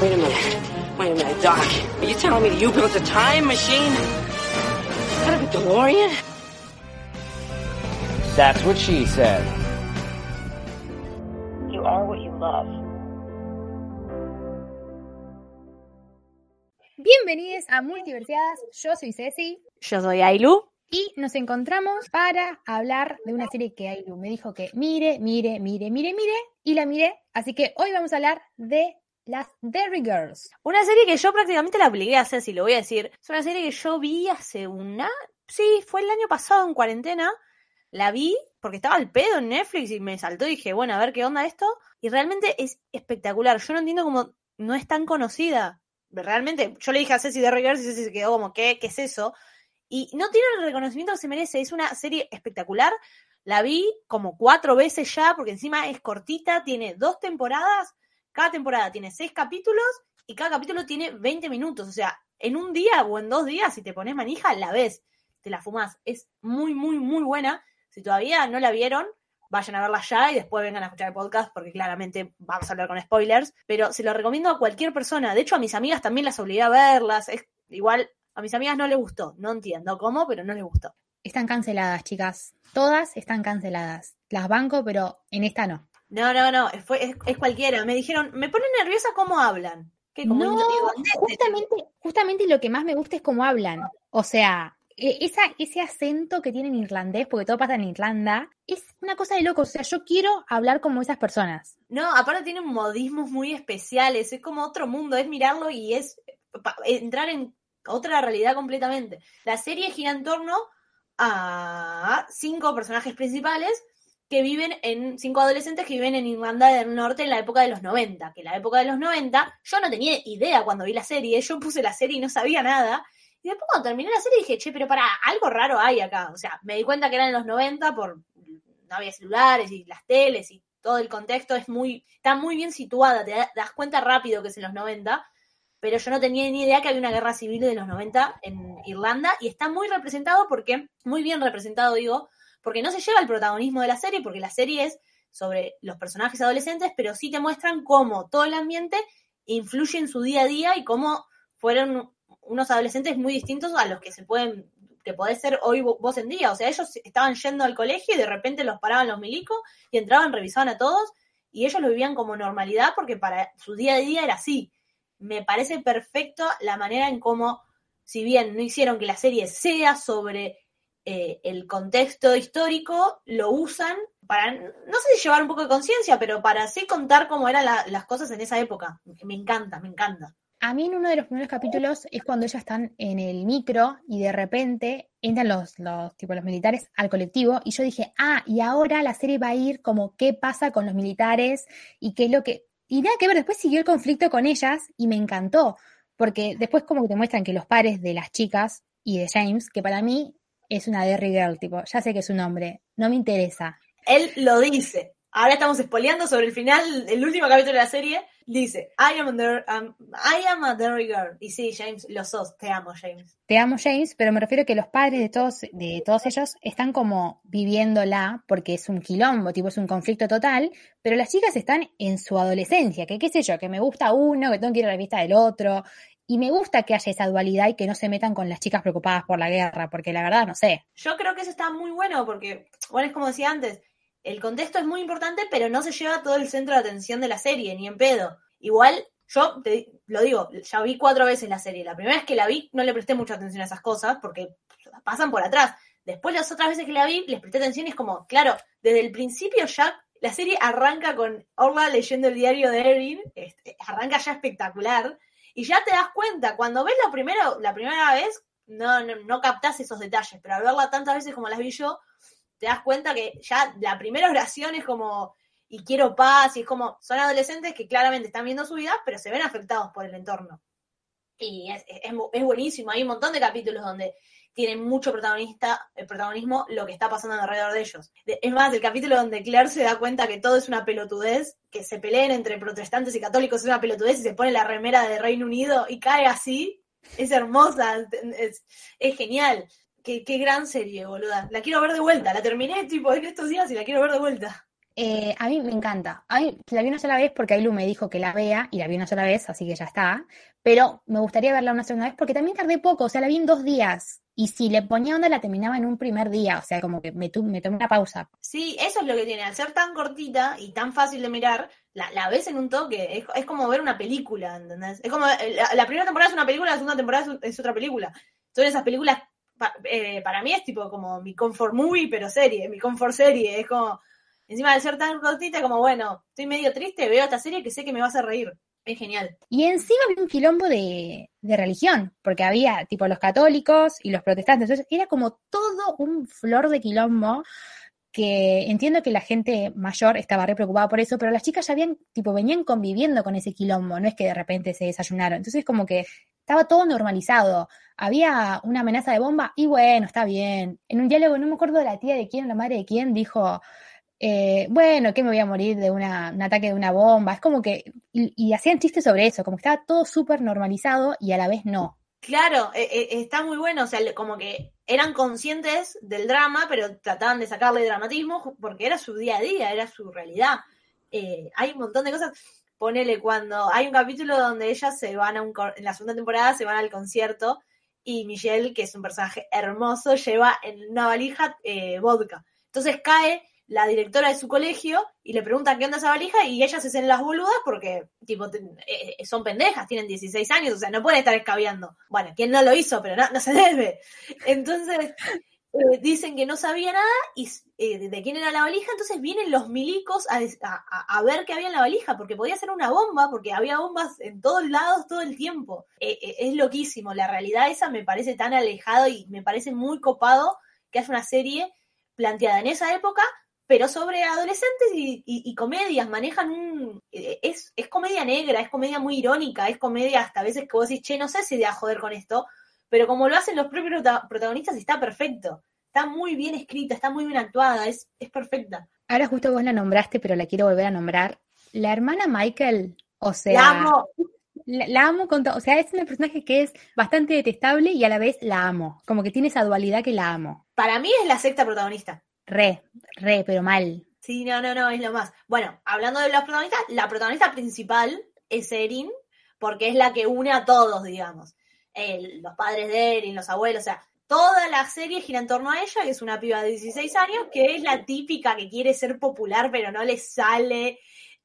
Wait a minute. Wait a minute, Doc. Are you telling me that you built a time machine? Out of a DeLorean? That's what she said. You are what you love. Bienvenidos a Multiversiadas, yo soy Ceci Yo soy Ailu. y nos encontramos para hablar de una serie que Ailu me dijo que mire, mire, mire, mire, mire y la miré, así que hoy vamos a hablar de las Derry Girls. Una serie que yo prácticamente la obligué a hacer, si lo voy a decir. Es una serie que yo vi hace una... Sí, fue el año pasado en cuarentena. La vi porque estaba al pedo en Netflix y me saltó y dije, bueno, a ver qué onda esto. Y realmente es espectacular. Yo no entiendo cómo no es tan conocida. Realmente, yo le dije a Ceci Derry Girls y Ceci se quedó como, ¿qué? ¿Qué es eso? Y no tiene el reconocimiento que se merece. Es una serie espectacular. La vi como cuatro veces ya, porque encima es cortita, tiene dos temporadas. Cada temporada tiene seis capítulos y cada capítulo tiene 20 minutos. O sea, en un día o en dos días, si te pones manija, la ves, te la fumás. Es muy, muy, muy buena. Si todavía no la vieron, vayan a verla ya y después vengan a escuchar el podcast porque claramente vamos a hablar con spoilers. Pero se lo recomiendo a cualquier persona. De hecho, a mis amigas también las obligué a verlas. Es igual, a mis amigas no les gustó. No entiendo cómo, pero no les gustó. Están canceladas, chicas. Todas están canceladas. Las banco, pero en esta no. No, no, no, fue, es, es cualquiera. Me dijeron, me pone nerviosa cómo hablan. ¿Qué, como No, irlandés, justamente, justamente lo que más me gusta es cómo hablan. O sea, e- esa, ese acento que tienen en irlandés, porque todo pasa en Irlanda, es una cosa de loco. O sea, yo quiero hablar como esas personas. No, aparte tienen modismos muy especiales, es como otro mundo, es mirarlo y es entrar en otra realidad completamente. La serie gira en torno a cinco personajes principales que viven en, cinco adolescentes que viven en Irlanda del Norte en la época de los 90, que en la época de los 90 yo no tenía idea cuando vi la serie, yo puse la serie y no sabía nada. Y después cuando terminé la serie dije, che, pero para, algo raro hay acá. O sea, me di cuenta que eran en los 90 por no había celulares y las teles y todo el contexto es muy, está muy bien situada, te da- das cuenta rápido que es en los 90, pero yo no tenía ni idea que había una guerra civil de los 90 en Irlanda y está muy representado porque, muy bien representado digo, porque no se lleva el protagonismo de la serie, porque la serie es sobre los personajes adolescentes, pero sí te muestran cómo todo el ambiente influye en su día a día y cómo fueron unos adolescentes muy distintos a los que se pueden que podés ser hoy vo- vos en día. O sea, ellos estaban yendo al colegio y de repente los paraban los milicos y entraban, revisaban a todos y ellos lo vivían como normalidad porque para su día a día era así. Me parece perfecto la manera en cómo, si bien no hicieron que la serie sea sobre eh, el contexto histórico, lo usan para, no sé si llevar un poco de conciencia, pero para sí contar cómo eran la- las cosas en esa época. Me encanta, me encanta. A mí en uno de los primeros capítulos es cuando ellas están en el micro y de repente entran los, los, tipo, los militares al colectivo y yo dije, ah, y ahora la serie va a ir como qué pasa con los militares y qué es lo que... Y nada que ver, después siguió el conflicto con ellas y me encantó, porque después como que te muestran que los pares de las chicas y de James, que para mí es una Derry Girl, tipo, ya sé que es un hombre, no me interesa. Él lo dice. Ahora estamos espoleando sobre el final, el último capítulo de la serie. Dice, I am a, der- um, I am a Derry Girl. Y sí, James, lo sos. Te amo, James. Te amo, James, pero me refiero a que los padres de todos, de todos ellos están como viviéndola porque es un quilombo, tipo es un conflicto total, pero las chicas están en su adolescencia, que qué sé yo, que me gusta uno, que tengo que ir a la vista del otro, y me gusta que haya esa dualidad y que no se metan con las chicas preocupadas por la guerra, porque la verdad no sé. Yo creo que eso está muy bueno porque, bueno, es como decía antes, el contexto es muy importante, pero no se lleva todo el centro de atención de la serie, ni en pedo. Igual, yo te lo digo, ya vi cuatro veces la serie. La primera vez que la vi no le presté mucha atención a esas cosas porque pasan por atrás. Después las otras veces que la vi, les presté atención y es como, claro, desde el principio ya la serie arranca con Orla leyendo el diario de Erin, este, arranca ya espectacular, y ya te das cuenta, cuando ves la primera, la primera vez, no, no, no captás esos detalles, pero al verla tantas veces como las vi yo, te das cuenta que ya la primera oración es como y quiero paz, y es como, son adolescentes que claramente están viendo su vida, pero se ven afectados por el entorno. Y es, es, es buenísimo, hay un montón de capítulos donde tienen mucho protagonista, el protagonismo lo que está pasando alrededor de ellos. Es más, el capítulo donde Claire se da cuenta que todo es una pelotudez, que se peleen entre protestantes y católicos es una pelotudez y se pone la remera de Reino Unido y cae así, es hermosa, es, es genial. Qué, qué, gran serie, boluda. La quiero ver de vuelta, la terminé tipo en estos días y la quiero ver de vuelta. Eh, a mí me encanta. La vi una sola vez porque Ailu me dijo que la vea y la vi una sola vez, así que ya está. Pero me gustaría verla una segunda vez porque también tardé poco, o sea, la vi en dos días. Y si le ponía onda, la terminaba en un primer día, o sea, como que me, me tomé una pausa. Sí, eso es lo que tiene. Al ser tan cortita y tan fácil de mirar, la, la ves en un toque. Es, es, como ver una película, ¿entendés? Es como, eh, la, la, primera temporada es una película, la segunda temporada es, otra película. Son esas películas, pa, eh, para mí es tipo como mi comfort movie, pero serie, mi comfort serie. Es como Encima de ser tan cortita, como bueno, estoy medio triste, veo esta serie que sé que me va a reír. Es genial. Y encima había un quilombo de, de religión, porque había tipo los católicos y los protestantes. Entonces era como todo un flor de quilombo que entiendo que la gente mayor estaba re preocupada por eso, pero las chicas ya habían, tipo, venían conviviendo con ese quilombo, no es que de repente se desayunaron. Entonces como que estaba todo normalizado. Había una amenaza de bomba y bueno, está bien. En un diálogo, no me acuerdo de la tía de quién la madre de quién, dijo, eh, bueno, que me voy a morir de una, un ataque de una bomba. Es como que, y, y hacían chistes sobre eso, como que estaba todo súper normalizado y a la vez no. Claro, eh, eh, está muy bueno, o sea, como que eran conscientes del drama, pero trataban de sacarle dramatismo porque era su día a día, era su realidad. Eh, hay un montón de cosas. Ponele cuando hay un capítulo donde ellas se van a un, en la segunda temporada se van al concierto y Michelle, que es un personaje hermoso, lleva en una valija eh, vodka. Entonces cae la directora de su colegio y le preguntan qué onda esa valija y ellas se hacen las boludas porque, tipo, eh, son pendejas, tienen 16 años, o sea, no pueden estar escabeando. Bueno, quien no lo hizo, pero no, no se debe. Entonces, eh, dicen que no sabía nada y eh, de quién era la valija, entonces vienen los milicos a, a, a, ver qué había en la valija, porque podía ser una bomba, porque había bombas en todos lados todo el tiempo. es loquísimo, la realidad esa me parece tan alejado y me parece muy copado que haya una serie planteada en esa época pero sobre adolescentes y, y, y, comedias, manejan un... Es, es comedia negra, es comedia muy irónica, es comedia hasta a veces que vos decís, che, no sé si de a joder con esto, pero como lo hacen los propios protagonistas está perfecto, está muy bien escrita, está muy bien actuada, es, es perfecta. Ahora justo vos la nombraste, pero la quiero volver a nombrar. La hermana Michael, o sea... La amo. La, la, amo con todo, o sea, es un personaje que es bastante detestable y a la vez la amo, como que tiene esa dualidad que la amo. Para mí es la sexta protagonista. Re, re, pero mal. Sí, no, no, no, es lo más. Bueno, hablando de los protagonistas, la protagonista principal es Erin, porque es la que une a todos, digamos. Los padres de Erin, los abuelos, o sea, toda la serie gira en torno a ella, que es una piba de 16 años, que es la típica que quiere ser popular, pero no le sale.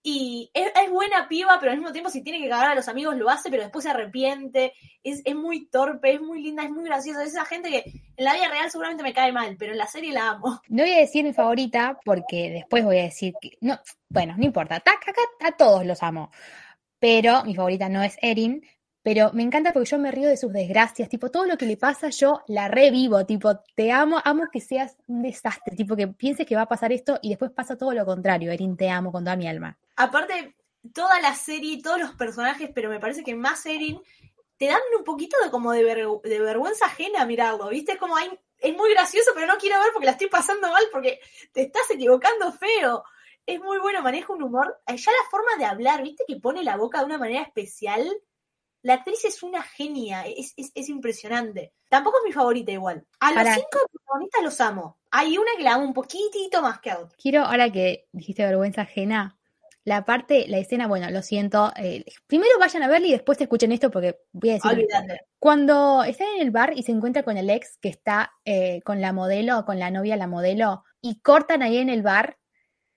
Y es, buena piba, pero al mismo tiempo si tiene que cagar a los amigos lo hace, pero después se arrepiente. Es, es muy torpe, es muy linda, es muy graciosa. Es esa gente que en la vida real seguramente me cae mal, pero en la serie la amo. No voy a decir mi favorita porque después voy a decir que... No, bueno, no importa. Acá a todos los amo. Pero mi favorita no es Erin, pero me encanta porque yo me río de sus desgracias, tipo, todo lo que le pasa yo la revivo, tipo, te amo, amo que seas un desastre, tipo, que pienses que va a pasar esto y después pasa todo lo contrario, Erin, te amo con toda mi alma. Aparte, toda la serie, todos los personajes, pero me parece que más Erin, te dan un poquito de como de, ver, de vergüenza ajena mirarlo, ¿viste? Es como, hay, es muy gracioso, pero no quiero ver porque la estoy pasando mal, porque te estás equivocando feo. Es muy bueno, maneja un humor. Ya la forma de hablar, ¿viste? Que pone la boca de una manera especial la actriz es una genia, es, es, es, impresionante. Tampoco es mi favorita igual. A los cinco protagonistas los amo. Hay una que la amo un poquitito más que a otra. Quiero, ahora que dijiste vergüenza ajena, la parte, la escena, bueno, lo siento. Eh, primero vayan a verla y después escuchen esto porque voy a decir. Olvídate. Cuando está en el bar y se encuentra con el ex que está eh, con la modelo, con la novia, la modelo, y cortan ahí en el bar,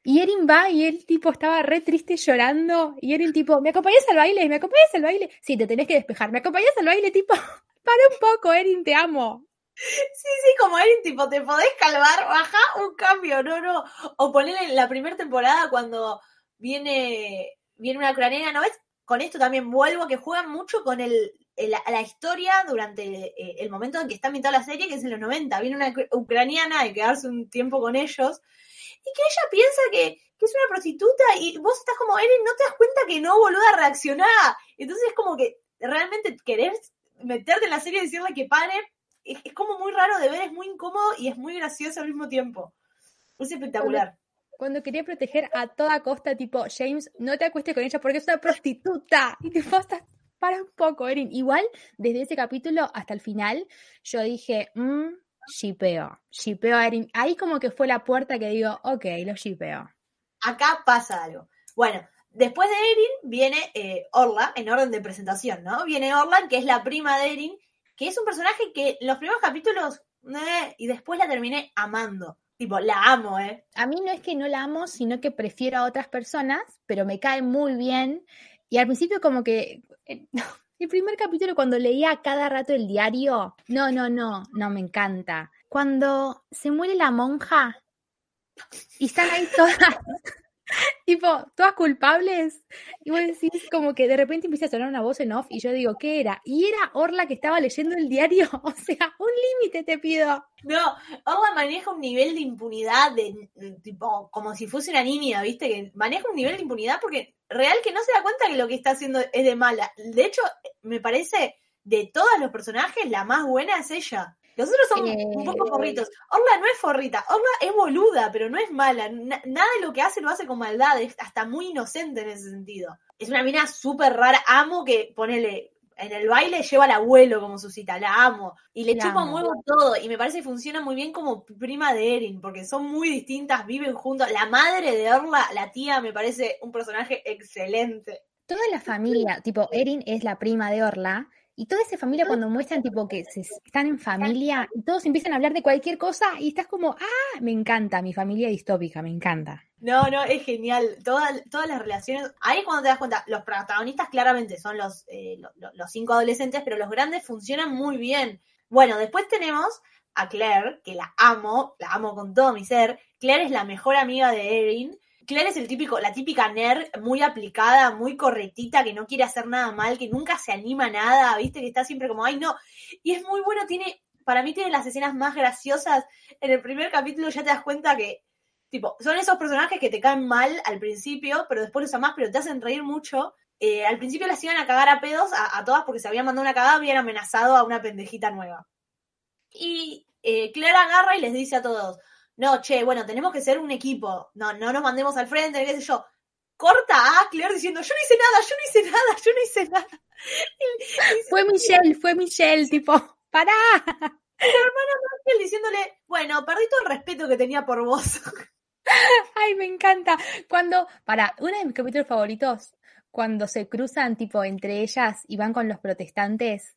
y Erin va y él tipo estaba re triste llorando. Y Erin tipo, ¿me acompañas al baile? ¿Me acompañas al baile? Sí, te tenés que despejar. ¿Me acompañas al baile? Tipo, para un poco, Erin, te amo. Sí, sí, como Erin, tipo, te podés calmar, baja un cambio, no, no. O ponerle la primera temporada cuando viene, viene una ucraniana, ¿no ves? Con esto también vuelvo, que juegan mucho con el, el la historia durante el, el momento en que está mitad la serie, que es en los 90. Viene una ucraniana, que quedarse un tiempo con ellos y que ella piensa que, que es una prostituta y vos estás como, Erin, no te das cuenta que no, boluda, reaccioná. Entonces es como que realmente querés meterte en la serie y decirle que pare. Es, como muy raro de ver, es muy incómodo y es muy gracioso al mismo tiempo. Es espectacular. Cuando quería proteger a toda costa, tipo, James, no te acuestes con ella porque es una prostituta. Y te estás, para un poco, Erin. Igual, desde ese capítulo hasta el final, yo dije, mmm, shipeo, shipeo a Erin. Ahí como que fue la puerta que digo, ok, lo shipeo. Acá pasa algo. Bueno, después de Erin viene eh, Orla, en orden de presentación, ¿no? Viene Orla, que es la prima de Erin, que es un personaje que en los primeros capítulos, eh, y después la terminé amando. Tipo, la amo, ¿eh? A mí no es que no la amo, sino que prefiero a otras personas, pero me cae muy bien. Y al principio como que... eh, El primer capítulo cuando leía cada rato el diario, no, no, no, no, me encanta. Cuando se muere la monja y están ahí todas, tipo, todas culpables, y vos decís como que de repente empieza a sonar una voz en off y yo digo, ¿qué era? Y era Orla que estaba leyendo el diario, o sea, un límite te pido. No, Orla maneja un nivel de impunidad de, tipo, como si fuese una niña, ¿viste? Que maneja un nivel de impunidad porque real que no se da cuenta que lo que está haciendo es de mala. De hecho, me parece de todos los personajes la más buena es ella. Los otros son Eh, un poco forritos. Orla no es forrita, Orla es boluda, pero no es mala. Na- nada de lo que hace lo hace con maldad, es hasta muy inocente en ese sentido. Es una mina súper rara. Amo que, ponele, en el baile lleva al abuelo como su cita, la amo. Y le La chupa un huevo todo. Y me parece que funciona muy bien como prima de Erin, porque son muy distintas, viven juntos. La madre de Orla, la tía, me parece un personaje excelente. Toda la familia, tipo, Erin es la prima de Orla, y toda esa familia cuando muestran, tipo, que se, están en familia, y todos empiezan a hablar de cualquier cosa, y estás como, ah, me encanta, mi familia distópica, me encanta. No, no, es genial. Toda- todas las relaciones. Ahí es cuando te das cuenta, los protagonistas claramente son los, eh, lo- lo- los cinco adolescentes, pero los grandes funcionan muy bien. Bueno, después tenemos a Claire, que la amo, la amo con todo mi ser. Claire es la mejor amiga de Erin. Claire es el típico, la típica nerd muy aplicada, muy correctita, que no quiere hacer nada mal, que nunca se anima a nada, viste, que está siempre como, ay no. Y es muy bueno, tiene, para mí tiene las escenas más graciosas. En el primer capítulo ya te das cuenta que Tipo, son esos personajes que te caen mal al principio, pero después los amás, pero te hacen reír mucho. Eh, al principio las iban a cagar a pedos a, todas porque se habían mandado una cagada, habían amenazado a una pendejita nueva. Y eh, Claire agarra y les dice a todos, no, che, bueno, tenemos que ser un equipo, no, no nos mandemos al frente, qué sé yo. Corta a Claire diciendo, yo no hice nada, yo no hice nada, yo no hice nada. Fue Michelle, fue Michelle, tipo, pará. Y él diciéndole, bueno, perdí todo el respeto que tenía por vos. Ay, me encanta. Cuando, para, uno de mis capítulos favoritos, cuando se cruzan, tipo, entre ellas y van con los protestantes.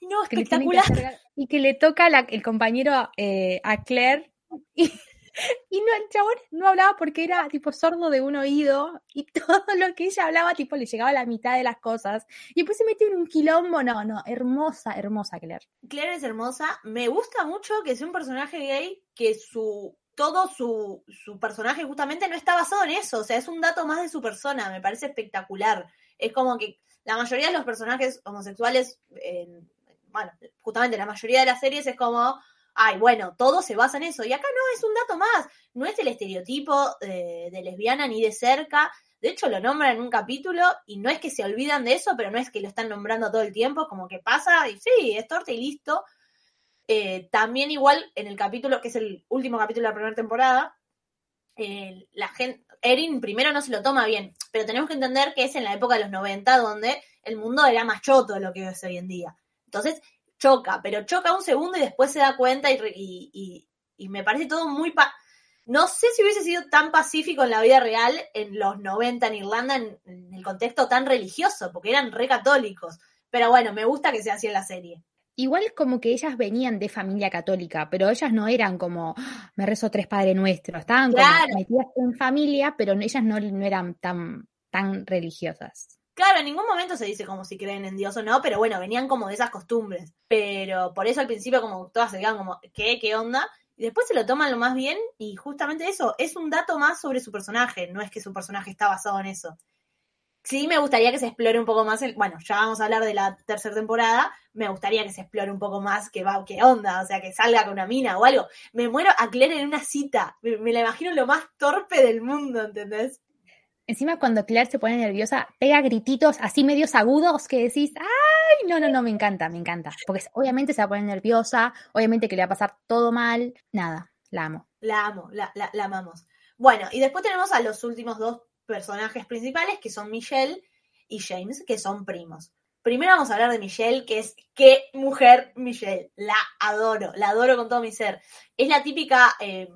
no, que tienen que espectacular. hacer- y que le toca la- el compañero eh, a Claire y, no, el chabón no hablaba porque era tipo sordo de un oído y todo lo que ella hablaba tipo le llegaba a la mitad de las cosas y después se metió en un quilombo, no, no, hermosa, hermosa Claire. Claire es hermosa. Me gusta mucho que sea un personaje gay que su todo su, su personaje justamente no está basado en eso. O sea, es un dato más de su persona. Me parece espectacular. Es como que la mayoría de los personajes homosexuales, en- bueno, justamente la mayoría de las series es como, ay, bueno, todo se basa en eso. Y acá no, es un dato más. No es el estereotipo de, lesbiana ni de cerca. De hecho, lo nombran en un capítulo y no es que se olvidan de eso, pero no es que lo están nombrando todo el tiempo, como que pasa y sí, es torta y listo. Eh, también igual en el capítulo, que es el último capítulo de la primera temporada, la gente, Erin primero no se lo toma bien, pero tenemos que entender que es en la época de los 90 donde el mundo era más choto de lo que es hoy en día. Entonces choca, pero choca un segundo y después se da cuenta y, y- y- y me parece todo muy... pa- no sé si hubiese sido tan pacífico en la vida real en los 90 en Irlanda, en, en el contexto tan religioso, porque eran re católicos. Pero bueno, me gusta que sea así en la serie. Igual como que ellas venían de familia católica, pero ellas no eran como, "Ah, me rezo tres Padre Nuestro, estaban como metidas en familia, pero ellas no, no eran tan, tan religiosas. Claro, en ningún momento se dice como si creen en Dios o no, pero bueno, venían como de esas costumbres. Pero por eso al principio como todas se quedan como, ¿qué? ¿Qué onda? Y después se lo toman lo más bien y justamente eso, es un dato más sobre su personaje, no es que su personaje está basado en eso. Sí, me gustaría que se explore un poco más el. Bueno, ya vamos a hablar de la tercera temporada. Me gustaría que se explore un poco más qué va, qué onda, o sea, que salga con una mina o algo. Me muero a Claire en una cita. Me, me la imagino lo más torpe del mundo, ¿entendés? Encima cuando Claire se pone nerviosa, pega grititos así medios agudos que decís, ay, no, no, no, me encanta, me encanta. Porque obviamente se va a poner nerviosa, obviamente que le va a pasar todo mal. Nada, la amo. La amo, la, la, la amamos. Bueno, y después tenemos a los últimos dos personajes principales, que son Michelle y James, que son primos. Primero vamos a hablar de Michelle, que es qué mujer Michelle. La adoro, la adoro con todo mi ser. Es la típica eh,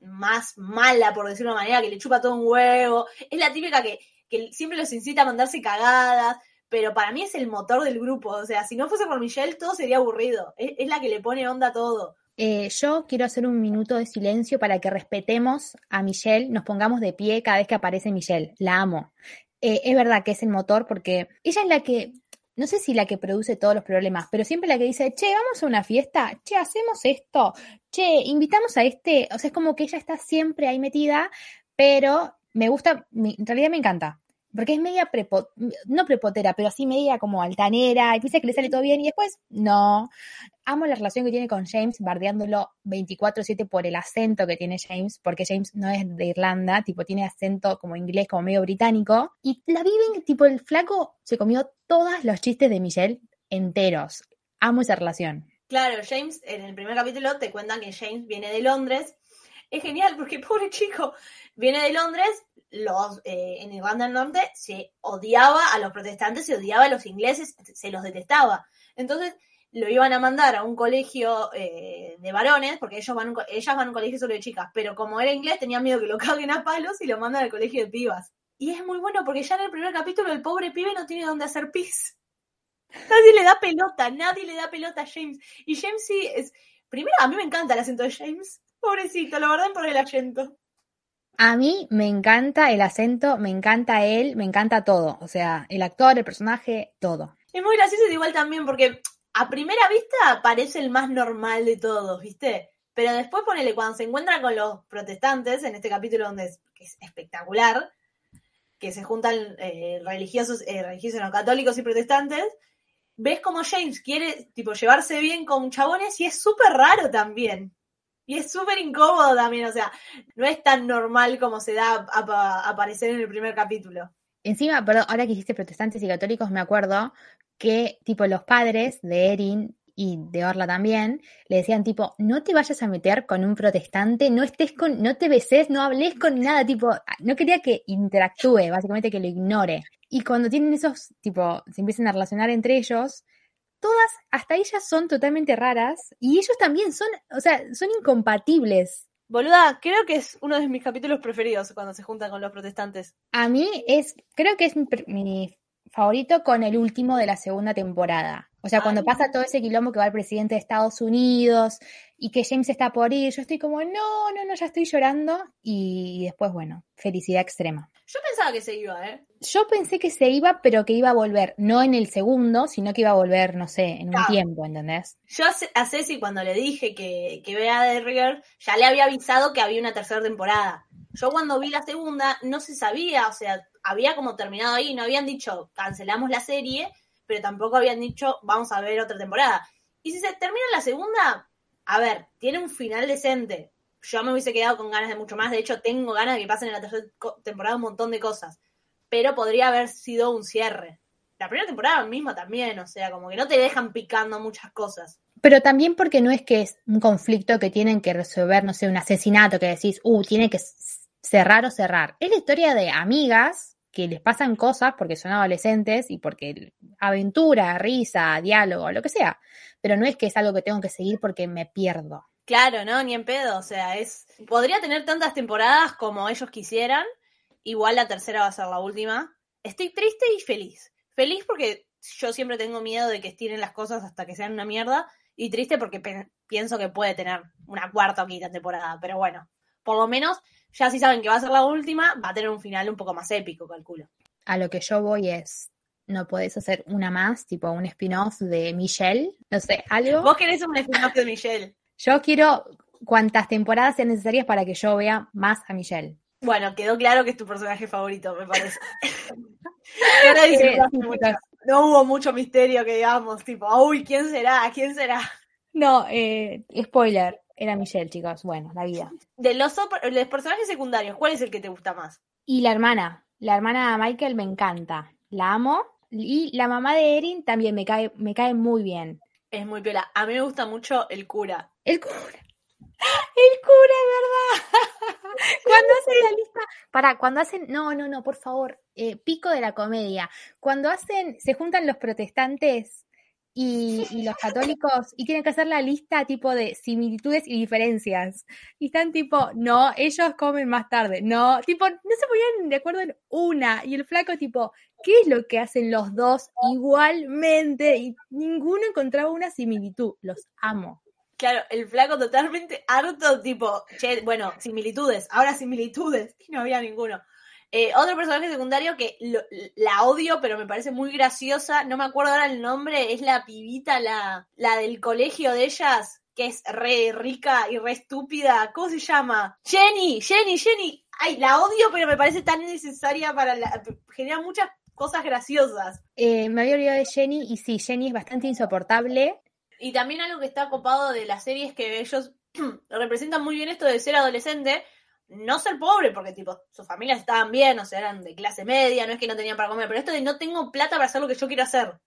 más mala, por decirlo de una manera, que le chupa todo un huevo. Es la típica que, que siempre los incita a mandarse cagadas. Pero para mí es el motor del grupo. O sea, si no fuese por Michelle, todo sería aburrido. Es, es la que le pone onda todo. Eh, yo quiero hacer un minuto de silencio para que respetemos a Michelle, nos pongamos de pie cada vez que aparece Michelle. La amo. Eh, es verdad que es el motor porque ella es la que, no sé si la que produce todos los problemas, pero siempre la que dice, che, vamos a una fiesta, che, hacemos esto, che, invitamos a este. O sea, es como que ella está siempre ahí metida, pero me gusta, en realidad me encanta. Porque es media, prepo, no prepotera, pero así media como altanera, y piensa que le sale todo bien, y después, no. Amo la relación que tiene con James, bardeándolo 24-7 por el acento que tiene James, porque James no es de Irlanda, tipo, tiene acento como inglés, como medio británico, y la viven, tipo, el flaco se comió todos los chistes de Michelle enteros. Amo esa relación. Claro, James, en el primer capítulo te cuentan que James viene de Londres. Es genial porque pobre chico, viene de Londres, los, eh, en Irlanda del Norte se odiaba a los protestantes, se odiaba a los ingleses, se los detestaba. Entonces lo iban a mandar a un colegio eh, de varones, porque ellos van, ellas van a un colegio solo de chicas, pero como era inglés tenían miedo que lo caguen a palos y lo mandan al colegio de pibas. Y es muy bueno porque ya en el primer capítulo el pobre pibe no tiene dónde hacer pis. Nadie le da pelota, nadie le da pelota a James. Y James sí es... Primero, a mí me encanta el acento de James. Pobrecito, lo guardan por el acento. A mí me encanta el acento, me encanta él, me encanta todo. O sea, el actor, el personaje, todo. Es muy gracioso igual también porque a primera vista parece el más normal de todos, ¿viste? Pero después ponele, cuando se encuentra con los protestantes, en este capítulo donde es, espectacular, que se juntan eh, religiosos, eh, religiosos no, católicos y protestantes, ves como James quiere tipo llevarse bien con chabones y es súper raro también. Y es súper incómodo también, o sea, no es tan normal como se da a, a aparecer en el primer capítulo. Encima, perdón, ahora que dijiste protestantes y católicos, me acuerdo que tipo los padres de Erin y de Orla también le decían tipo, no te vayas a meter con un protestante, no estés con, no te beses, no hables con nada, tipo, no quería que interactúe, básicamente que lo ignore. Y cuando tienen esos, tipo, se empiezan a relacionar entre ellos, todas, hasta ellas son totalmente raras y ellos también son, o sea, son incompatibles. Boluda, creo que es uno de mis capítulos preferidos cuando se juntan con los protestantes. A mí es, creo que es mi, mi favorito con el último de la segunda temporada. O sea, cuando pasa todo ese quilombo que va el presidente de Estados Unidos y que James está por ir, yo estoy como, no, no, no, ya estoy llorando. Y después, bueno, felicidad extrema. Yo pensaba que se iba, ¿eh? Yo pensé que se iba, pero que iba a volver, no en el segundo, sino que iba a volver, no sé, en un tiempo, ¿entendés? Yo a Ce- a Ceci cuando le dije que, que vea The Rigger, ya le había avisado que había una tercera temporada. Yo cuando vi la segunda no se sabía, o sea, había como terminado ahí, no habían dicho cancelamos la serie, pero tampoco habían dicho vamos a ver otra temporada. Y si se termina la segunda, a ver, tiene un final decente. Yo me hubiese quedado con ganas de mucho más, de hecho tengo ganas de que pasen en la tercera temporada un montón de cosas, pero podría haber sido un cierre. La primera temporada misma también, o sea, como que no te dejan picando muchas cosas. Pero también porque no es que es un conflicto que tienen que resolver, no sé, un asesinato que decís, uh, tiene que cerrar o cerrar. Es la historia de amigas que les pasan cosas porque son adolescentes y porque aventura, risa, diálogo, lo que sea. Pero no es que es algo que tengo que seguir porque me pierdo. Claro, ¿no? Ni en pedo. O sea, es. Podría tener tantas temporadas como ellos quisieran. Igual la tercera va a ser la última. Estoy triste y feliz. Feliz porque yo siempre tengo miedo de que estiren las cosas hasta que sean una mierda. Y triste porque pienso que puede tener una cuarta o quinta temporada. Pero bueno, por lo menos ya si saben que va a ser la última, va a tener un final un poco más épico, calculo. A lo que yo voy es, no podés hacer una más, tipo un spin-off de Michelle, no sé, algo. Vos querés un spin-off de Michelle. Yo quiero cuantas temporadas sean necesarias para que yo vea más a Michelle. Bueno, quedó claro que es tu personaje favorito, me parece. No No hubo mucho misterio que digamos, tipo, uy, ¿quién será? ¿Quién será? No, eh, spoiler, era Michelle, chicos. Bueno, la vida. De los, los personajes secundarios, ¿cuál es el que te gusta más? Y la hermana, la hermana de Michael me encanta. La amo. Y la mamá de Erin también me cae, me cae muy bien. Es muy piola. A mí me gusta mucho el cura. El cura. El cura, ¿verdad? Cuando hacen la lista. Para, cuando hacen. No, no, no, por favor. eh, pico de la comedia. Cuando hacen. Se juntan los protestantes y, y los católicos y tienen que hacer la lista tipo de similitudes y diferencias. Y están tipo, no, ellos comen más tarde. No, tipo, no se ponían de acuerdo en una. Y el flaco, tipo, ¿qué es lo que hacen los dos igualmente? Y ninguno encontraba una similitud. Los amo. Claro, el flaco totalmente harto, tipo, che, bueno, similitudes, ahora similitudes, y no había ninguno. Eh, otro personaje secundario que lo- la odio, pero me parece muy graciosa, no me acuerdo ahora el nombre, es la pibita, la, la del colegio de ellas, que es re rica y re estúpida. ¿Cómo se llama? Jenny, Jenny, Jenny. Ay, la odio, pero me parece tan necesaria para la... genera muchas cosas graciosas. Eh, me había olvidado de Jenny y sí, Jenny es bastante insoportable. Y también algo que está copado de la serie es que ellos representan muy bien esto de ser adolescente, no ser pobre, porque tipo, sus familias estaban bien, o sea, eran de clase media, no es que no tenían para comer, pero esto de no tengo plata para hacer lo que yo quiero hacer.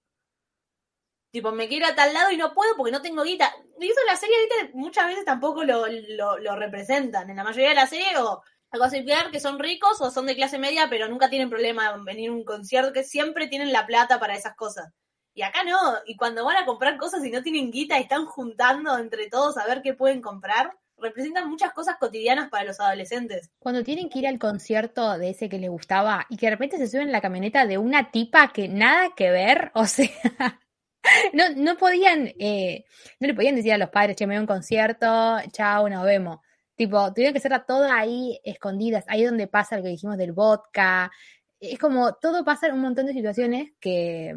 Tipo, me quiero a tal lado y no puedo porque no tengo guita. Y eso en la serie, viste, muchas veces tampoco lo, lo, lo representan. En la mayoría de la serie, o algo así que son ricos o son de clase media, pero nunca tienen problema en venir a un concierto, que siempre tienen la plata para esas cosas. Y acá no, y cuando van a comprar cosas y no tienen guita y están juntando entre todos a ver qué pueden comprar, representan muchas cosas cotidianas para los adolescentes. Cuando tienen que ir al concierto de ese que les gustaba y que de repente se suben en la camioneta de una tipa que nada que ver, o sea, no, no podían, eh, no le podían decir a los padres, che, me voy a un concierto, chao, nos vemos. Tipo, tuvieron que ser todas ahí escondidas, ahí donde pasa lo que dijimos del vodka. Es como, todo pasa en un montón de situaciones que,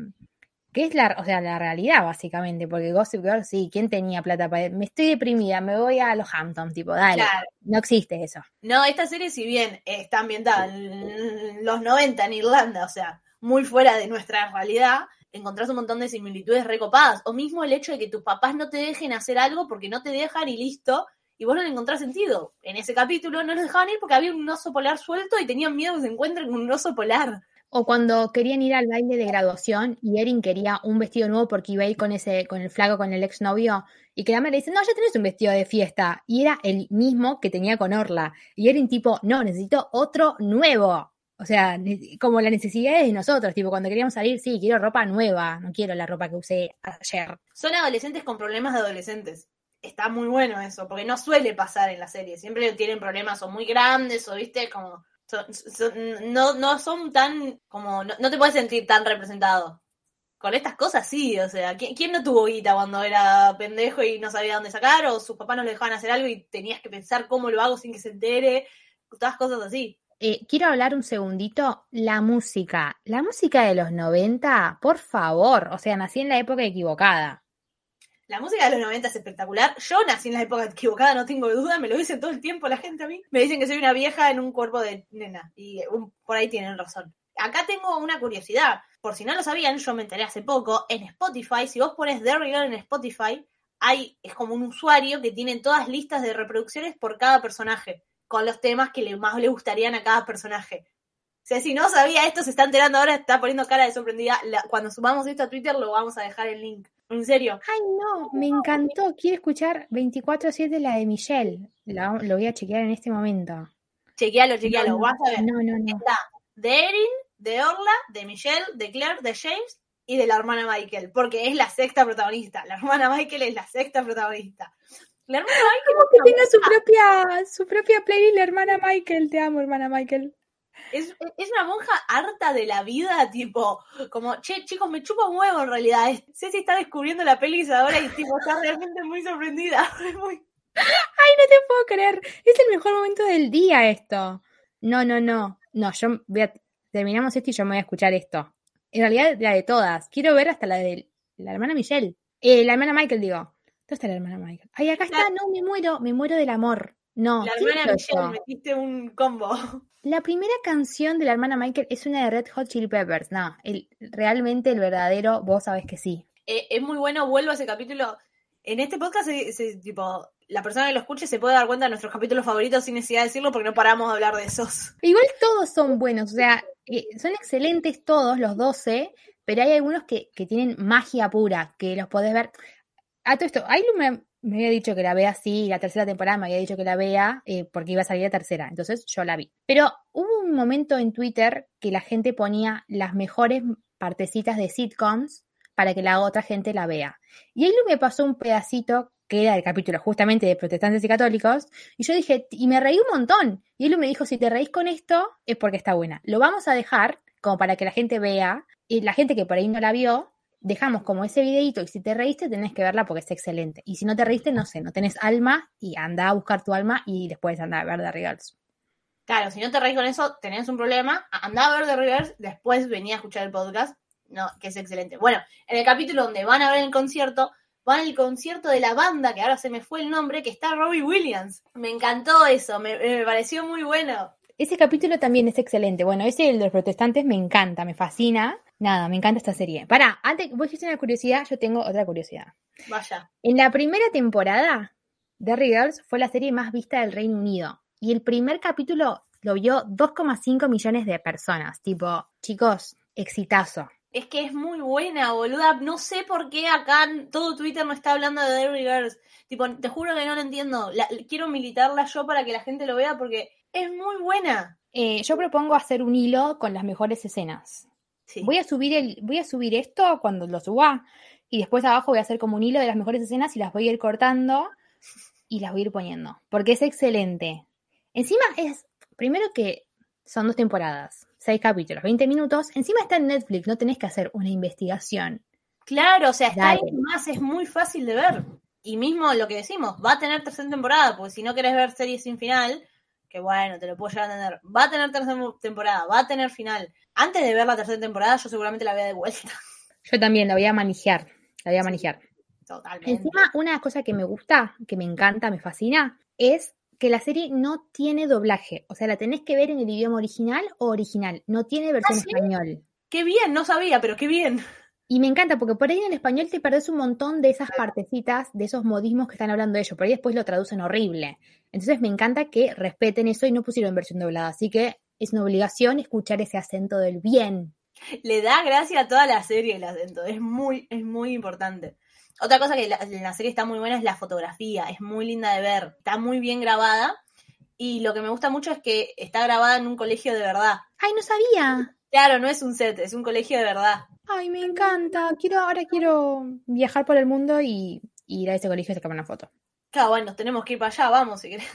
que es la, o sea, la realidad, básicamente, porque Gossip Girl, sí, ¿quién tenía plata para Me estoy deprimida, me voy a los Hamptons, tipo, dale, Claro. no existe eso. No, esta serie, si bien está ambientada en los 90 en Irlanda, o sea, muy fuera de nuestra realidad, encontrás un montón de similitudes recopadas. O mismo el hecho de que tus papás no te dejen hacer algo porque no te dejan y listo, y vos no le encontrás sentido. En ese capítulo no los dejaban ir porque había un oso polar suelto y tenían miedo que se encuentren con un oso polar. O cuando querían ir al baile de graduación y Erin quería un vestido nuevo porque iba a ir con ese, con el flaco, con el exnovio, y que la le dice, no, ya tenés un vestido de fiesta. Y era el mismo que tenía con Orla. Y Erin tipo, no, necesito otro nuevo. O sea, como la necesidad de nosotros, tipo, cuando queríamos salir, sí, quiero ropa nueva, no quiero la ropa que usé ayer. Son adolescentes con problemas de adolescentes. Está muy bueno eso, porque no suele pasar en la serie. Siempre tienen problemas o muy grandes o, viste, como... son- son- no, no son tan... como no, no te puedes sentir tan representado. Con estas cosas sí, o sea, ¿quién, quién no tuvo guita cuando era pendejo y no sabía dónde sacar? O sus papás no le dejaban hacer algo y tenías que pensar cómo lo hago sin que se entere. Todas cosas así. Eh, quiero hablar un segundito, la música. La música de los 90, por favor, o sea, nací en la época equivocada. La música de los 90 es espectacular. Yo nací en la época equivocada, no tengo duda, me lo dicen todo el tiempo la gente a mí. Me dicen que soy una vieja en un cuerpo de nena y por ahí tienen razón. Acá tengo una curiosidad, por si no lo sabían, yo me enteré hace poco, en Spotify, si vos pones Derry en Spotify, hay, es como un usuario que tiene todas listas de reproducciones por cada personaje, con los temas que le, más le gustarían a cada personaje. O sea, si no sabía esto, se está enterando ahora, está poniendo cara de sorprendida. La- cuando subamos esto a Twitter, lo vamos a dejar el link. En serio. Ay, no, me encantó. Quiero escuchar 24-7 la de Michelle. La- lo voy a chequear en este momento. Chequealo, chequealo, No, vas a ver. No, no, no. Está de Erin, de Orla, de Michelle, de Claire, de James y de la hermana Michael, porque es la sexta protagonista. La hermana Michael es la sexta protagonista. La hermana Michael Como que tenga su propia, su propia playlist, la hermana Michael. Te amo, hermana Michael. Es, es una monja harta de la vida, tipo, como, che, chicos, me chupa un huevo en realidad. Ceci está descubriendo la pelis ahora y tipo, está realmente muy sorprendida. Muy- Ay, no te puedo creer. Es el mejor momento del día esto. No, no, no. No, yo voy a, terminamos esto y yo me voy a escuchar esto. En realidad, la de todas. Quiero ver hasta la de la hermana Michelle. Eh, la hermana Michael, digo. ¿Dónde está la hermana Michael? Ay, acá está. No, me muero. Me muero del amor. No, La ¿quién hermana Michelle, metiste un combo. La primera canción de la hermana Michael es una de Red Hot Chili Peppers. No, el, realmente el verdadero, vos sabés que sí. Eh, es muy bueno, vuelvo a ese capítulo. En este podcast, se- se- tipo, la persona que lo escuche se puede dar cuenta de nuestros capítulos favoritos sin necesidad de decirlo porque no paramos de hablar de esos. Igual todos son buenos, o sea, eh, son excelentes todos los 12, pero hay algunos que, que tienen magia pura, que los podés ver. A todo esto, me, me había dicho que la vea así, la tercera temporada me había dicho que la vea eh, porque iba a salir la tercera, entonces yo la vi. Pero hubo un momento en Twitter que la gente ponía las mejores partecitas de sitcoms para que la otra gente la vea. Y Ailu me pasó un pedacito que era el capítulo justamente de protestantes y católicos, y yo dije, y me reí un montón. Y él me dijo, si te reís con esto, es porque está buena. Lo vamos a dejar como para que la gente vea, y la gente que por ahí no la vio, dejamos como ese videito, y si te reíste, tenés que verla porque es excelente. Y si no te reíste, no sé, no tenés alma, y anda a buscar tu alma, y después anda a ver The Regals. Claro, si no te reís con eso, tenés un problema. Andá a ver The Reverse, después venía a escuchar el podcast. No, que es excelente. Bueno, en el capítulo donde van a ver el concierto, van al concierto de la banda, que ahora se me fue el nombre, que está Robbie Williams. Me encantó eso, me, me pareció muy bueno. Ese capítulo también es excelente. Bueno, ese el de los protestantes me encanta, me fascina. Nada, me encanta esta serie. Pará, antes, vos dijiste una curiosidad, yo tengo otra curiosidad. Vaya. En la primera temporada, The Girls fue la serie más vista del Reino Unido. Y el primer capítulo lo vio 2,5 millones de personas. Tipo, chicos, exitazo. Es que es muy buena, boluda. No sé por qué acá todo Twitter no está hablando de The Girls. Tipo, te juro que no lo entiendo. La- quiero militarla yo para que la gente lo vea porque es muy buena. Eh, yo propongo hacer un hilo con las mejores escenas. Sí. Voy a subir el, voy a subir esto cuando lo suba y después abajo voy a hacer como un hilo de las mejores escenas y las voy a ir cortando y las voy a ir poniendo porque es excelente. Encima es primero que son dos temporadas, seis capítulos, 20 minutos. Encima está en Netflix, no tenés que hacer una investigación. Claro, o sea, está ahí más, es muy fácil de ver. Y mismo lo que decimos, va a tener tercera temporada, porque si no querés ver series sin final, que bueno, te lo puedo llegar a entender, va a tener tercera temporada, va a tener final. Antes de ver la tercera temporada, yo seguramente la vea de vuelta. Yo también la voy a manejar, la voy a manejar. Totalmente. Encima, una cosa que me gusta, que me encanta, me fascina, es que la serie no tiene doblaje. O sea, la tenés que ver en el idioma original o original. No tiene versión ¿Ah, sí? español. Qué bien, no sabía, pero qué bien. Y me encanta porque por ahí en el español te perdés un montón de esas partecitas, de esos modismos que están hablando ellos. Por ahí después lo traducen horrible. Entonces me encanta que respeten eso y no pusieron versión doblada. Así que es una obligación escuchar ese acento del bien. Le da gracia a toda la serie el acento, es muy, es muy importante. Otra cosa que la, en la serie está muy buena es la fotografía, es muy linda de ver, está muy bien grabada y lo que me gusta mucho es que está grabada en un colegio de verdad. ¡Ay, no sabía! Claro, no es un set, es un colegio de verdad. ¡Ay, me encanta! Quiero, ahora quiero viajar por el mundo y, y ir a ese colegio y sacarme una foto. Claro, bueno, nos tenemos que ir para allá, vamos si querés.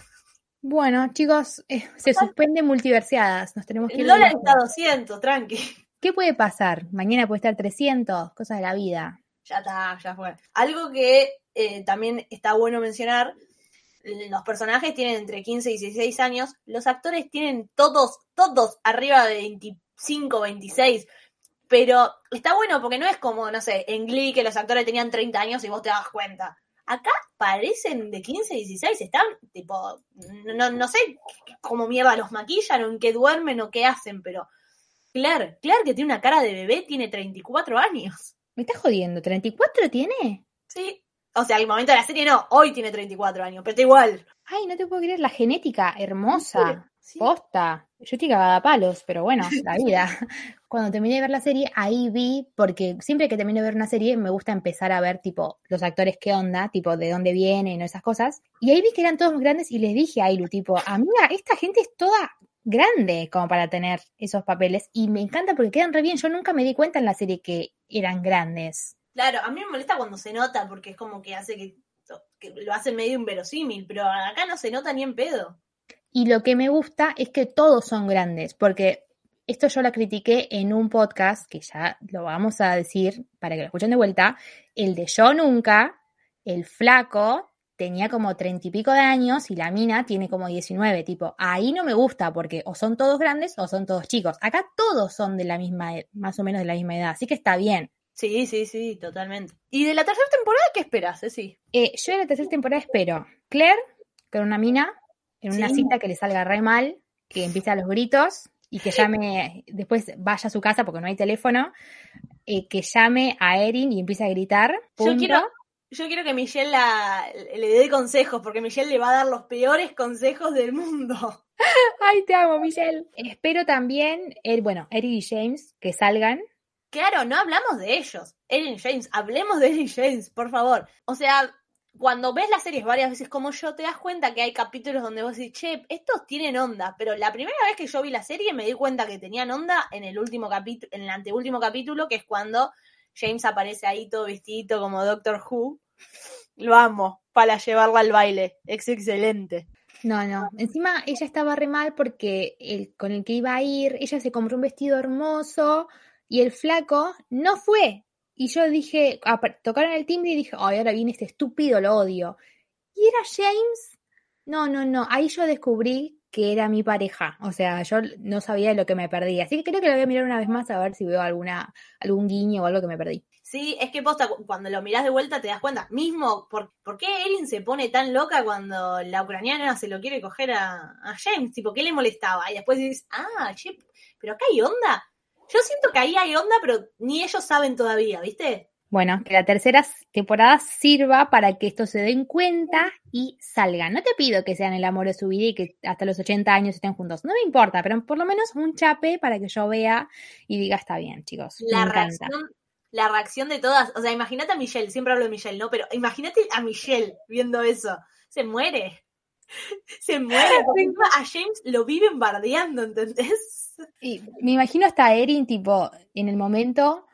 Bueno, chicos, eh, se suspende multiversiadas. Nos tenemos que ir. El dólar está a 200, tranqui. ¿Qué puede pasar? Mañana puede estar 300, cosas de la vida. Ya está, ya fue. Algo que eh, también está bueno mencionar, los personajes tienen entre 15 y 16 años, los actores tienen todos, todos arriba de 25, 26, pero está bueno porque no es como, no sé, en Glee que los actores tenían 30 años y vos te das cuenta. Acá parecen de 15, 16, están tipo, no, no sé cómo mierda los maquillan o en qué duermen o qué hacen, pero Claire, Claire que tiene una cara de bebé, tiene 34 años. ¿Me estás jodiendo? ¿34 tiene? Sí. O sea, al momento de la serie no, hoy tiene 34 años, pero está igual. Ay, no te puedo creer, la genética hermosa. Sí. Posta. Yo estoy cagada a palos, pero bueno, la vida. Cuando terminé de ver la serie, ahí vi, porque siempre que termino de ver una serie, me gusta empezar a ver, tipo, los actores qué onda, tipo, de dónde vienen, o esas cosas. Y ahí vi que eran todos grandes y les dije a Ailu, tipo, amiga, esta gente es toda grande como para tener esos papeles. Y me encanta porque quedan re bien. Yo nunca me di cuenta en la serie que eran grandes. Claro, a mí me molesta cuando se nota porque es como que hace que, que lo hace medio inverosímil, pero acá no se nota ni en pedo. Y lo que me gusta es que todos son grandes, porque esto yo la critiqué en un podcast, que ya lo vamos a decir para que lo escuchen de vuelta, el de Yo Nunca, el flaco tenía como treinta y pico de años y la mina tiene como 19, tipo, ahí no me gusta porque o son todos grandes o son todos chicos. Acá todos son de la misma, e- más o menos de la misma edad, así que está bien. Sí, sí, sí, totalmente. ¿Y de la tercera temporada qué esperas, sí? Eh, yo en la tercera temporada espero Claire, con una mina, en una Sí. cita que le salga re mal, que empiece a los gritos y que llame, después vaya a su casa porque no hay teléfono, eh, que llame a Erin y empiece a gritar. Yo quiero, yo quiero que Michelle la- le dé consejos, porque Michelle le va a dar los peores consejos del mundo. Ay, te amo, Michelle. Espero también, eh, bueno, Erin y James que salgan. Claro, no hablamos de ellos. Erin James, hablemos de Erin James, por favor. O sea, cuando ves las series varias veces como yo, te das cuenta que hay capítulos donde vos decís, che, estos tienen onda. Pero la primera vez que yo vi la serie me di cuenta que tenían onda en el último capítulo, en el anteúltimo capítulo, que es cuando James aparece ahí todo vestidito como Doctor Who. Lo amo, para llevarla al baile. Es excelente. No, no. Encima ella estaba re mal porque el con el que iba a ir, ella se compró un vestido hermoso y el flaco no fue. Y yo dije, tocaron el timbre y dije, ay, ahora viene este estúpido, lo odio. Y era James. No, no, no. Ahí yo descubrí que era mi pareja. O sea, yo no sabía de lo que me perdí. Así que creo que lo voy a mirar una vez más a ver si veo alguna, algún guiño o algo que me perdí. Sí, es que posta, cu- cuando lo mirás de vuelta te das cuenta. Mismo, ¿por, por qué Erin se pone tan loca cuando la ucraniana se lo quiere coger a, a James? Tipo, ¿qué le molestaba? Y después dices, ah, pero acá hay onda. Yo siento que ahí hay onda, pero ni ellos saben todavía, ¿viste? Bueno, que la tercera temporada sirva para que estos se den cuenta y salgan. No te pido que sean el amor de su vida y que hasta los 80 años estén juntos. No me importa, pero por lo menos un chape para que yo vea y diga, está bien, chicos. La me encanta. reacción, la reacción de todas. O sea, imagínate a Michelle, siempre hablo de Michelle, ¿no? Pero imagínate a Michelle viendo eso. Se muere. Se muere. A James lo viven bardeando, ¿entendés? Y me imagino hasta Erin, tipo, en el momento,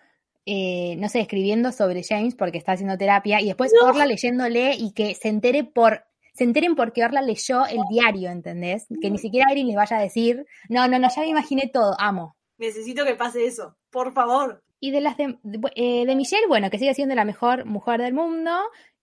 eh, no sé, escribiendo sobre James porque está haciendo terapia y después No. Orla leyéndole y que se entere por. Se enteren porque Orla leyó el diario, ¿entendés? Que ni siquiera Erin les vaya a decir, no, no, no, ya me imaginé todo, amo. Necesito que pase eso. Por favor. Y de las de, de, eh, de Michelle, bueno, que sigue siendo la mejor mujer del mundo,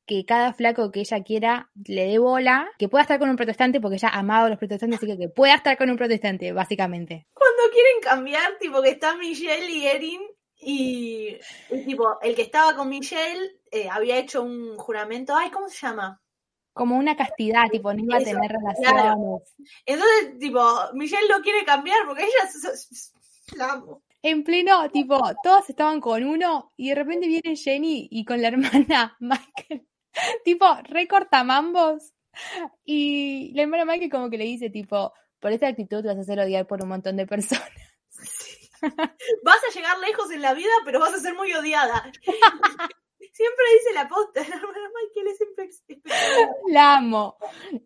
que cada flaco que ella quiera le dé bola, que pueda estar con un protestante, porque ella amado a los protestantes, así que que pueda estar con un protestante, básicamente. Cuando quieren cambiar, tipo que está Michelle y Erin y, y, tipo el que estaba con Michelle eh, había hecho un juramento, ay, ¿cómo se llama? Como una castidad, tipo, no iba a tener claro. relaciones. Entonces, tipo, Michelle lo quiere cambiar porque ella la amo. En pleno, tipo, todos estaban con uno y de repente viene Jenny y con la hermana Michael, tipo, recortamambos. Y la hermana Michael como que le dice, tipo, por esta actitud te vas a hacer odiar por un montón de personas. Vas a llegar lejos en la vida, pero vas a ser muy odiada. Siempre dice la posta, la hermana Michael es siempre. La amo.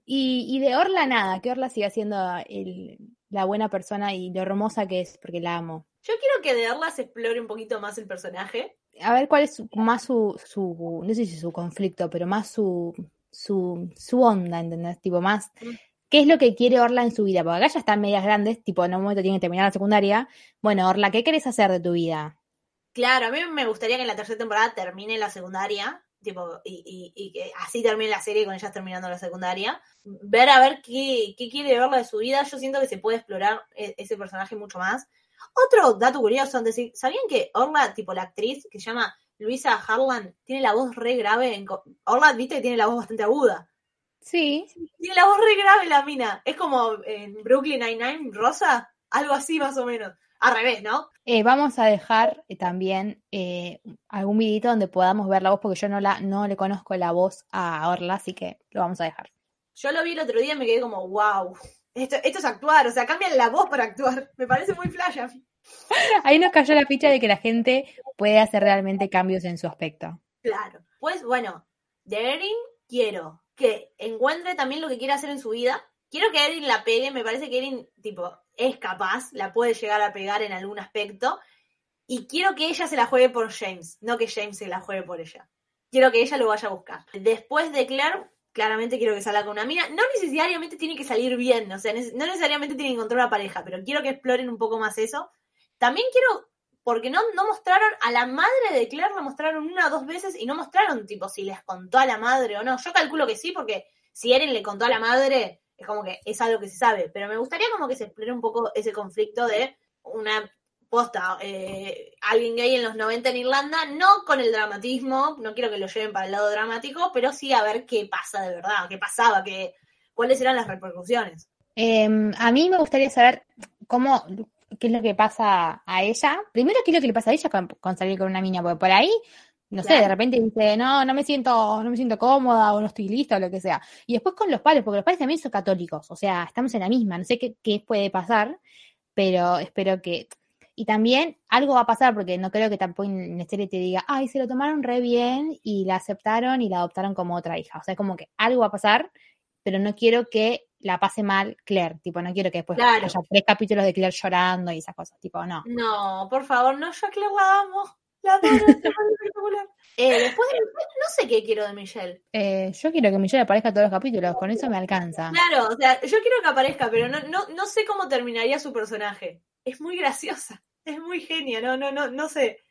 Y, y de Orla nada, que Orla siga siendo el- la buena persona y lo hermosa que es, porque la amo. Yo quiero que de Orla se explore un poquito más el personaje. A ver cuál es su- más su, su, no sé si su conflicto, pero más su, su, su onda, ¿entendés? Tipo, más, Mm. ¿qué es lo que quiere Orla en su vida? Porque acá ya están medias grandes, tipo, en un momento tiene que terminar la secundaria. Bueno, Orla, ¿qué querés hacer de tu vida? Claro, a mí me gustaría que en la tercera temporada termine la secundaria, tipo, y, y- y que así termine la serie con ellas terminando la secundaria. Ver a ver qué, qué quiere verla de su vida. Yo siento que se puede explorar e- ese personaje mucho más. Otro dato curioso, antes de- ¿sabían que Orla, tipo la actriz que se llama Luisa Harlan, tiene la voz re grave? En Orla, viste que tiene la voz bastante aguda. Sí, Tiene la voz re grave la mina. Es como en Brooklyn Nine-Nine, Rosa, algo así más o menos. Al revés, ¿no? Eh, vamos a dejar eh, también eh, algún videito donde podamos ver la voz, porque yo no, la, no le conozco la voz a Orla, así que lo vamos a dejar. Yo lo vi el otro día y me quedé como, wow, esto, esto es actuar, o sea, cambian la voz para actuar. Me parece muy flash. Ahí nos cayó la ficha de que la gente puede hacer realmente cambios en su aspecto. Claro. Pues bueno, de Erin quiero que encuentre también lo que quiere hacer en su vida. Quiero que Erin la pegue, me parece que Erin, tipo, es capaz, la puede llegar a pegar en algún aspecto. Y quiero que ella se la juegue por James, no que James se la juegue por ella. Quiero que ella lo vaya a buscar. Después de Claire, claramente quiero que salga con una mina. No necesariamente tiene que salir bien, o sea, no necesariamente tiene que encontrar una pareja, pero quiero que exploren un poco más eso. También quiero, porque no, no mostraron a la madre de Claire, la mostraron una o dos veces y no mostraron, tipo, si les contó a la madre o no. Yo calculo que sí, porque si Eren le contó a la madre, es como que es algo que se sabe. Pero me gustaría como que se explore un poco ese conflicto de una posta, eh, alguien gay en los 90 en Irlanda, no con el dramatismo, no quiero que lo lleven para el lado dramático, pero sí a ver qué pasa de verdad, qué pasaba, que cuáles eran las repercusiones. Em, a mí me gustaría saber cómo, qué es lo que pasa a ella. Primero, qué es lo que le pasa a ella con, con salir con una mina, porque por ahí, no sé, de repente dice, no, no me siento, no me siento cómoda o no estoy lista o lo que sea. Y después con los padres, porque los padres también son católicos, o sea, estamos en la misma, no sé qué, qué puede pasar, pero espero que... Y también algo va a pasar, porque no creo que tampoco en serie te diga, ay, se lo tomaron re bien y la aceptaron y la adoptaron como otra hija. O sea, como que algo va a pasar, pero no quiero que la pase mal Claire. Tipo, no quiero que después Claro. haya tres capítulos de Claire llorando y esas cosas. Tipo, no. No, por favor, no, yo a Claire la amo. La adoro, es. Eh, después de no sé qué quiero de Michelle. Eh, yo quiero que Michelle aparezca todos los capítulos, con eso me alcanza. Claro, o sea, yo quiero que aparezca, pero no, no, no sé cómo terminaría su personaje. Es muy graciosa, es muy genia, no, no, no, no sé.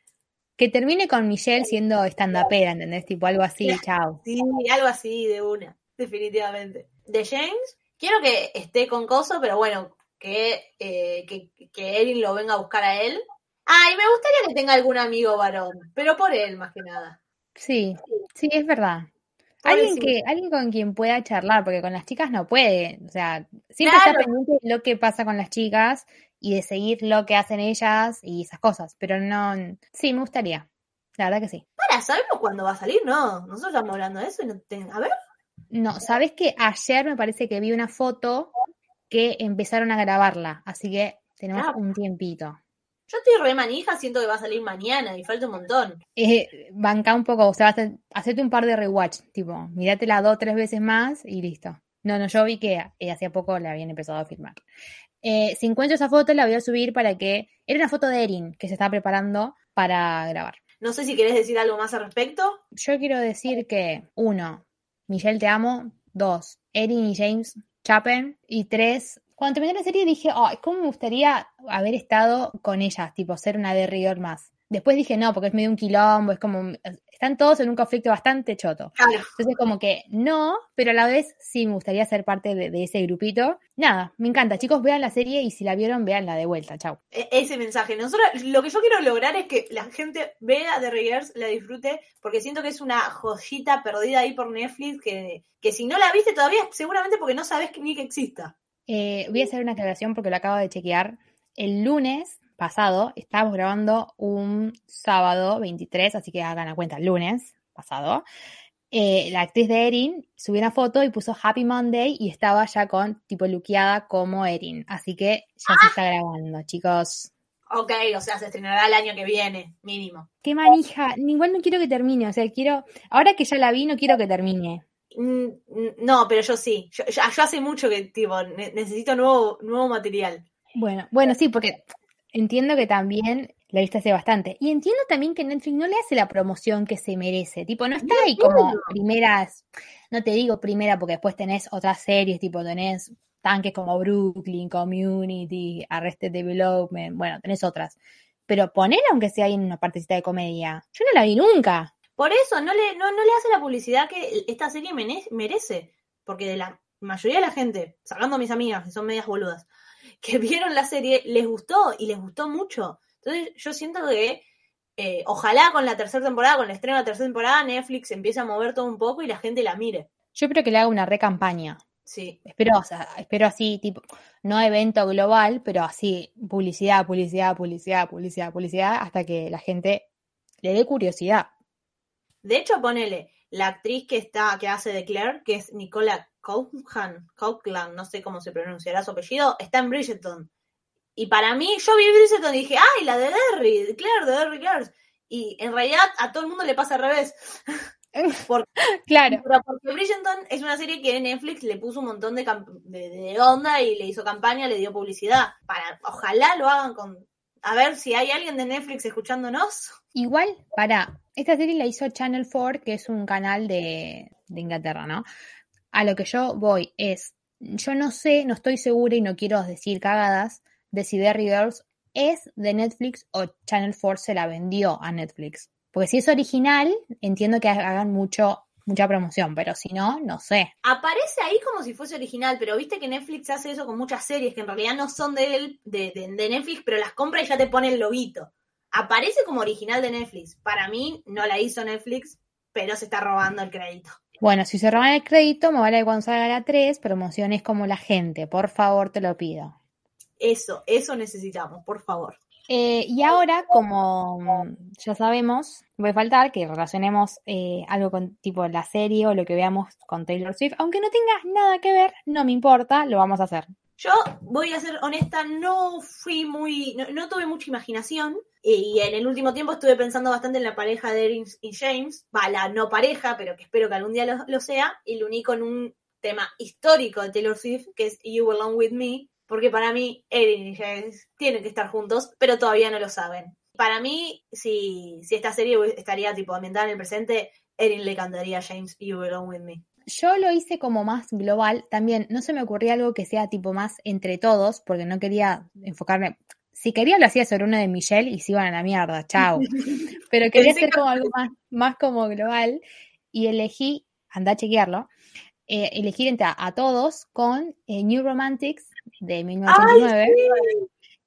Que termine con Michelle siendo stand-upera, ¿entendés? Tipo, algo así, chao. Sí, algo así de una, definitivamente. De James, quiero que esté con Coso, pero bueno, que, eh, que, que Erin lo venga a buscar a él. Ay, me gustaría que tenga algún amigo varón, pero por él más que nada. Sí, sí, es verdad. Alguien que, alguien con quien pueda charlar, porque con las chicas no puede. O sea, siempre está pendiente de lo que pasa con las chicas y de seguir lo que hacen ellas y esas cosas. Pero no, sí, me gustaría. La verdad que sí. Para, ¿sabemos cuándo va a salir? No, nosotros estamos hablando de eso y no te- A ver. No, ¿sabes que Ayer me parece que vi una foto que empezaron a grabarla, así que tenemos Ah. un tiempito. Yo estoy re manija, siento que va a salir mañana y falta un montón. Eh, banca un poco, o sea, hace- hacete un par de rewatch, tipo, mirátela dos, tres veces más y listo. No, no, yo vi que eh, hacía poco la habían empezado a filmar. Eh, si encuentro esa foto, la voy a subir para que. Era una foto de Erin que se estaba preparando para grabar. No sé si querés decir algo más al respecto. Yo quiero decir que, uno, Michelle te amo. Dos, Erin y James chapen. Y tres, cuando terminé la serie dije, ay, ¿cómo me gustaría haber estado con ellas? Tipo, ser una de rigor más. Después dije, no, porque es medio un quilombo, es como, están todos en un conflicto bastante choto. Claro. Entonces, como que no, pero a la vez sí me gustaría ser parte de, de ese grupito. Nada, me encanta. Chicos, vean la serie y si la vieron, veanla de vuelta. Chau. E- ese mensaje. Nosotros, lo que yo quiero lograr es que la gente vea The Riggers, la disfrute, porque siento que es una joyita perdida ahí por Netflix que, que si no la viste todavía, seguramente porque no sabes ni que exista. Eh, voy a hacer una aclaración porque lo acabo de chequear. El lunes pasado estábamos grabando un sábado 23, así que hagan la cuenta, el lunes pasado. Eh, la actriz de Erin subió una foto y puso Happy Monday y estaba ya con tipo luqueada como Erin. Así que ya se está grabando, chicos. Ok, o sea, se estrenará el año que viene, mínimo. Qué manija. Igual no quiero que termine. O sea, quiero. Ahora que ya la vi, no quiero que termine. Mm, mm, No, pero yo sí. Yo, yo- yo hace mucho que, tipo, ne- necesito nuevo, nuevo material. Bueno, bueno, sí, porque entiendo que también la viste hace bastante. Y entiendo también que Netflix no le hace la promoción que se merece. Tipo, no está ahí como primeras, no te digo primera porque después tenés otras series, tipo tenés tanques como Brooklyn, Community, Arrested Development, bueno, tenés otras. Pero poner aunque sea ahí en una partecita de comedia. Yo no la vi nunca. Por eso, no le, no, no le hace la publicidad que esta serie merece. Porque de la mayoría de la gente, sacando a mis amigas, que son medias boludas, que vieron la serie, les gustó y les gustó mucho. Entonces, yo siento que eh, ojalá con la tercera temporada, con el estreno de la tercera temporada, Netflix empiece a mover todo un poco y la gente la mire. Yo espero que le haga una recampaña. Sí. Espero, o sea, espero así, tipo, no evento global, pero así, publicidad, publicidad, publicidad, publicidad, publicidad, hasta que la gente le dé curiosidad. De hecho, ponele, la actriz que está, que hace de Claire, que es Nicola Coughlan, Coughlin, no sé cómo se pronunciará su apellido, está en Bridgerton. Y para mí, yo vi Bridgerton y dije, ¡ay, la de Derry! de Claire, de Derry Girls. Y en realidad a todo el mundo le pasa al revés. Porque, Claro. pero porque Bridgerton es una serie que Netflix le puso un montón de, de onda y le hizo campaña, le dio publicidad. Para, ojalá lo hagan con... A ver si hay alguien de Netflix escuchándonos. Igual, para, esta serie la hizo Channel 4, que es un canal de, de Inglaterra, ¿no? A lo que yo voy es, yo no sé, no estoy segura y no quiero decir cagadas de si Derry Girls es de Netflix o Channel 4 se la vendió a Netflix. Porque si es original, entiendo que hagan mucho, mucha promoción, pero si no, no sé. Aparece ahí como si fuese original, pero viste que Netflix hace eso con muchas series que en realidad no son de, él, de, de- Netflix, pero las compra y ya te pone el loguito. Aparece como original de Netflix. Para mí no la hizo Netflix, pero se está robando el crédito. Bueno, si se roban el crédito, me vale salga la 3, promociones como la gente. Por favor, te lo pido. Eso, eso necesitamos, por favor. Eh, y ahora, como mm, ya sabemos, puede faltar que relacionemos eh, algo con tipo la serie o lo que veamos con Taylor Swift. Aunque no tenga nada que ver, no me importa, lo vamos a hacer. Yo voy a ser honesta, no fui muy, no, tuve mucha imaginación y en el último tiempo estuve pensando bastante en la pareja de Erin y James, va, la no pareja, pero que espero que algún día lo, lo sea, y lo uní con un tema histórico de Taylor Swift, que es You Belong With Me, porque para mí Erin y James tienen que estar juntos, pero todavía no lo saben. Para mí, si, si esta serie estaría tipo ambientada en el presente, Erin le cantaría a James You Belong With Me. Yo lo hice como más global. También no se me ocurría algo que sea tipo más entre todos, porque no quería enfocarme. Si quería lo hacía sobre uno de Michelle y se iban a la mierda, chao. Pero quería hacer como algo más, más como global y elegí, anda a chequearlo, eh, elegir entre a, a todos con eh, New Romantics de 1989,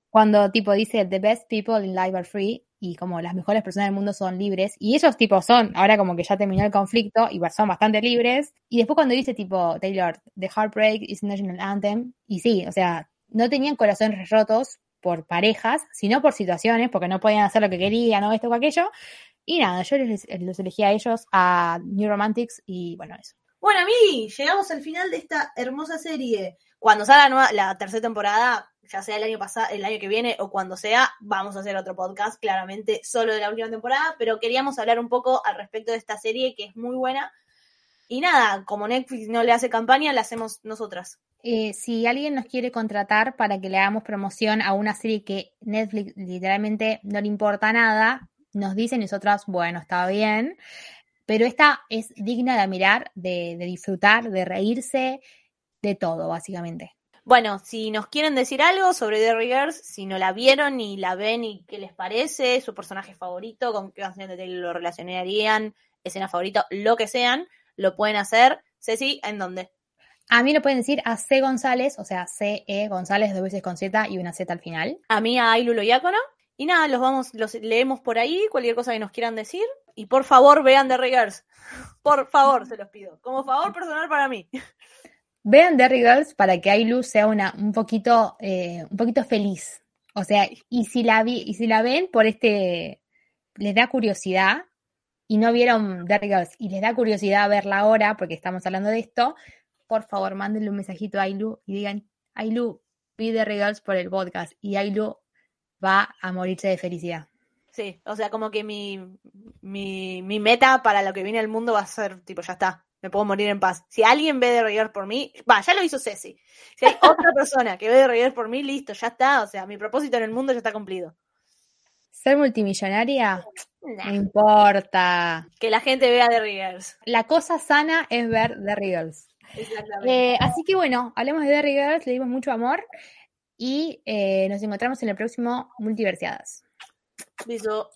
cuando tipo dice The best people in life are free y como las mejores personas del mundo son libres y ellos tipo son, ahora como que ya terminó el conflicto y son bastante libres y después cuando dice tipo Taylor, The Heartbreak is National Anthem y sí, o sea, no tenían corazones rotos por parejas, sino por situaciones, porque no podían hacer lo que querían o esto o aquello. Y nada, yo les, los elegí a ellos, a New Romantics y bueno, eso. Bueno, a mí llegamos al final de esta hermosa serie. Cuando salga la, nueva, la tercera temporada, ya sea el año pasado, el año que viene o cuando sea, vamos a hacer otro podcast, claramente solo de la última temporada, pero queríamos hablar un poco al respecto de esta serie que es muy buena. Y nada, como Netflix no le hace campaña, la hacemos nosotras. Eh, si alguien nos quiere contratar para que le hagamos promoción a una serie que Netflix literalmente no le importa nada, nos dicen nosotras, bueno, está bien, pero esta es digna de mirar, de, de disfrutar, de reírse, de todo, básicamente. Bueno, si nos quieren decir algo sobre Derry Girls, si no la vieron y la ven y qué les parece, su personaje favorito, con qué canción de Taylor lo relacionarían, escena favorita, lo que sean, lo pueden hacer. Ceci, ¿en dónde? A mí lo pueden decir a C González, o sea, C E González dos veces con Z y una Z al final. A mí a Ailu Loyácono. Y nada, los vamos, los leemos por ahí, cualquier cosa que nos quieran decir. Y por favor, vean The Girls. Por favor, se los pido. Como favor personal para mí. Vean Derry Girls para que Ailu sea una, un poquito, eh, un poquito feliz. O sea, y si la vi, y si la ven por este, les da curiosidad y no vieron Derry Girls y les da curiosidad verla ahora porque estamos hablando de esto, por favor, mándenle un mensajito a Ailu y digan, Ailu, vi Derry Girls por el podcast y Ailu va a morirse de felicidad. Sí, o sea, como que mi, mi, mi meta para lo que viene al mundo va a ser, tipo, ya está, me puedo morir en paz. Si alguien ve de reír por mí, va, ya lo hizo Ceci. Si hay otra persona que ve de reír por mí, listo, ya está. O sea, mi propósito en el mundo ya está cumplido. ¿Ser multimillonaria? No importa. Que la gente vea The Riggers. La cosa sana es ver The Riggers. Exactamente. Eh, así que bueno, hablemos de The Riggers, le dimos mucho amor y eh, nos encontramos en el próximo Multiversiadas. Beso.